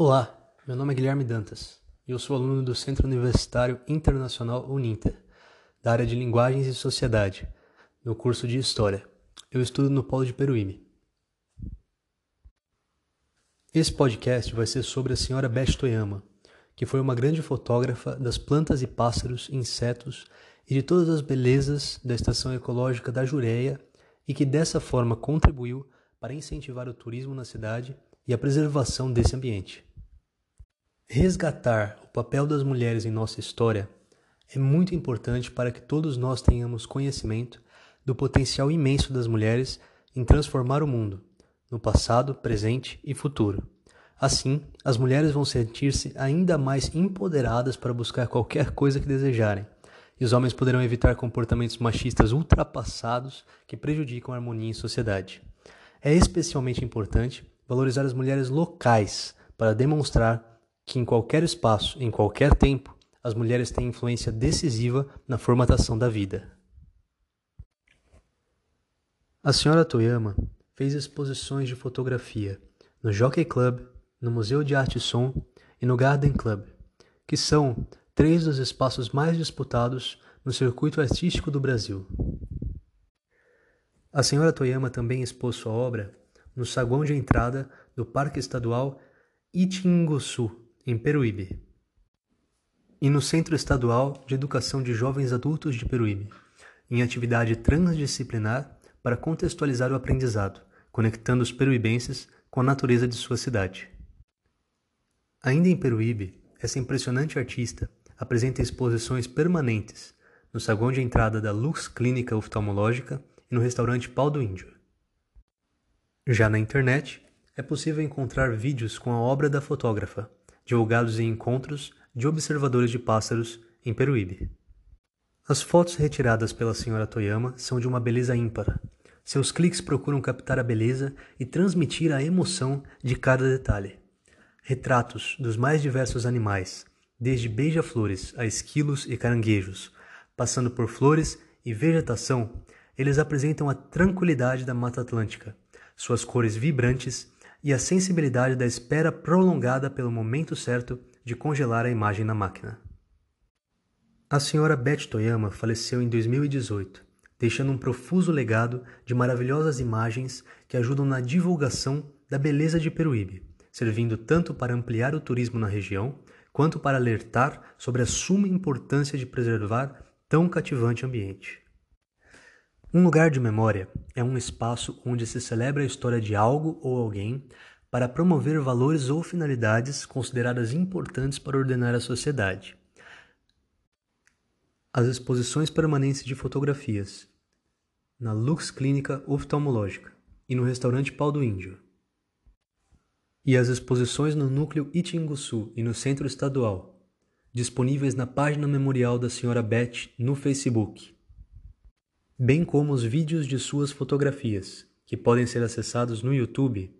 Olá, meu nome é Guilherme Dantas e eu sou aluno do Centro Universitário Internacional Uninter, da área de Linguagens e Sociedade, no curso de História. Eu estudo no Polo de Peruíbe. Esse podcast vai ser sobre a senhora Beth Toyama, que foi uma grande fotógrafa das plantas e pássaros, insetos e de todas as belezas da estação ecológica da Jureia e que dessa forma contribuiu para incentivar o turismo na cidade e a preservação desse ambiente. Resgatar o papel das mulheres em nossa história é muito importante para que todos nós tenhamos conhecimento do potencial imenso das mulheres em transformar o mundo, no passado, presente e futuro. Assim, as mulheres vão sentir-se ainda mais empoderadas para buscar qualquer coisa que desejarem, e os homens poderão evitar comportamentos machistas ultrapassados que prejudicam a harmonia em sociedade. É especialmente importante valorizar as mulheres locais para demonstrar que em qualquer espaço, em qualquer tempo, as mulheres têm influência decisiva na formatação da vida. A senhora Toyama fez exposições de fotografia no Jockey Club, no Museu de Arte e Som e no Garden Club, que são três dos espaços mais disputados no circuito artístico do Brasil. A senhora Toyama também expôs sua obra no saguão de entrada do Parque Estadual Itinguçu, em Peruíbe, e no Centro Estadual de Educação de Jovens Adultos de Peruíbe, em atividade transdisciplinar para contextualizar o aprendizado, conectando os peruibenses com a natureza de sua cidade. Ainda em Peruíbe, essa impressionante artista apresenta exposições permanentes no saguão de entrada da Lux Clínica Oftalmológica e no restaurante Pau do Índio. Já na internet, é possível encontrar vídeos com a obra da fotógrafa, divulgados em encontros de observadores de pássaros em Peruíbe. As fotos retiradas pela senhora Toyama são de uma beleza ímpar. Seus cliques procuram captar a beleza e transmitir a emoção de cada detalhe. Retratos dos mais diversos animais, desde beija-flores a esquilos e caranguejos, passando por flores e vegetação, eles apresentam a tranquilidade da Mata Atlântica, suas cores vibrantes e a sensibilidade da espera prolongada pelo momento certo de congelar a imagem na máquina. A senhora Beth Toyama faleceu em 2018, deixando um profuso legado de maravilhosas imagens que ajudam na divulgação da beleza de Peruíbe, servindo tanto para ampliar o turismo na região, quanto para alertar sobre a suma importância de preservar tão cativante ambiente. Um lugar de memória é um espaço onde se celebra a história de algo ou alguém para promover valores ou finalidades consideradas importantes para ordenar a sociedade. As exposições permanentes de fotografias na Lux Clínica Oftalmológica e no restaurante Pau do Índio. E as exposições no Núcleo Itinguçu e no Centro Estadual, disponíveis na página memorial da Sra. Beth no Facebook bem como os vídeos de suas fotografias, que podem ser acessados no YouTube,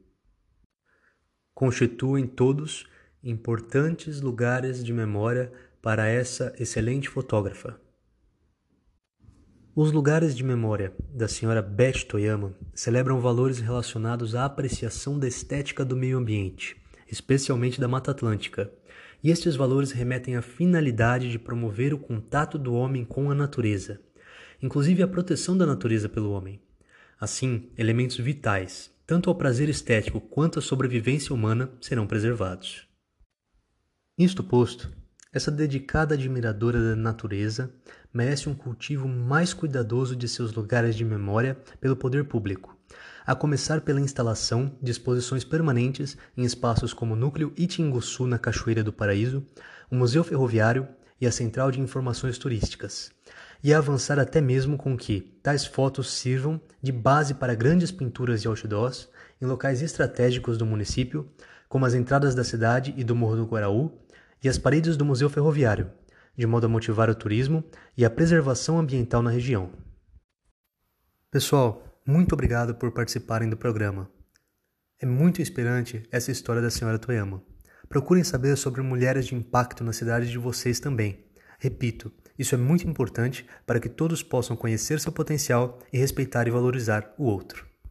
constituem todos importantes lugares de memória para essa excelente fotógrafa. Os lugares de memória da senhora Beth Toyama celebram valores relacionados à apreciação da estética do meio ambiente, especialmente da Mata Atlântica, e estes valores remetem à finalidade de promover o contato do homem com a natureza inclusive a proteção da natureza pelo homem. Assim, elementos vitais, tanto ao prazer estético quanto à sobrevivência humana, serão preservados. Isto posto, essa dedicada admiradora da natureza merece um cultivo mais cuidadoso de seus lugares de memória pelo poder público, a começar pela instalação de exposições permanentes em espaços como o Núcleo Itinguçu na Cachoeira do Paraíso, o Museu Ferroviário e a Central de Informações Turísticas, e avançar até mesmo com que tais fotos sirvam de base para grandes pinturas e outdoors em locais estratégicos do município, como as entradas da cidade e do Morro do Guaraú e as paredes do Museu Ferroviário, de modo a motivar o turismo e a preservação ambiental na região. Pessoal, muito obrigado por participarem do programa. É muito inspirante essa história da senhora Toyama. Procurem saber sobre mulheres de impacto na cidade de vocês também. Repito, isso é muito importante para que todos possam conhecer seu potencial e respeitar e valorizar o outro.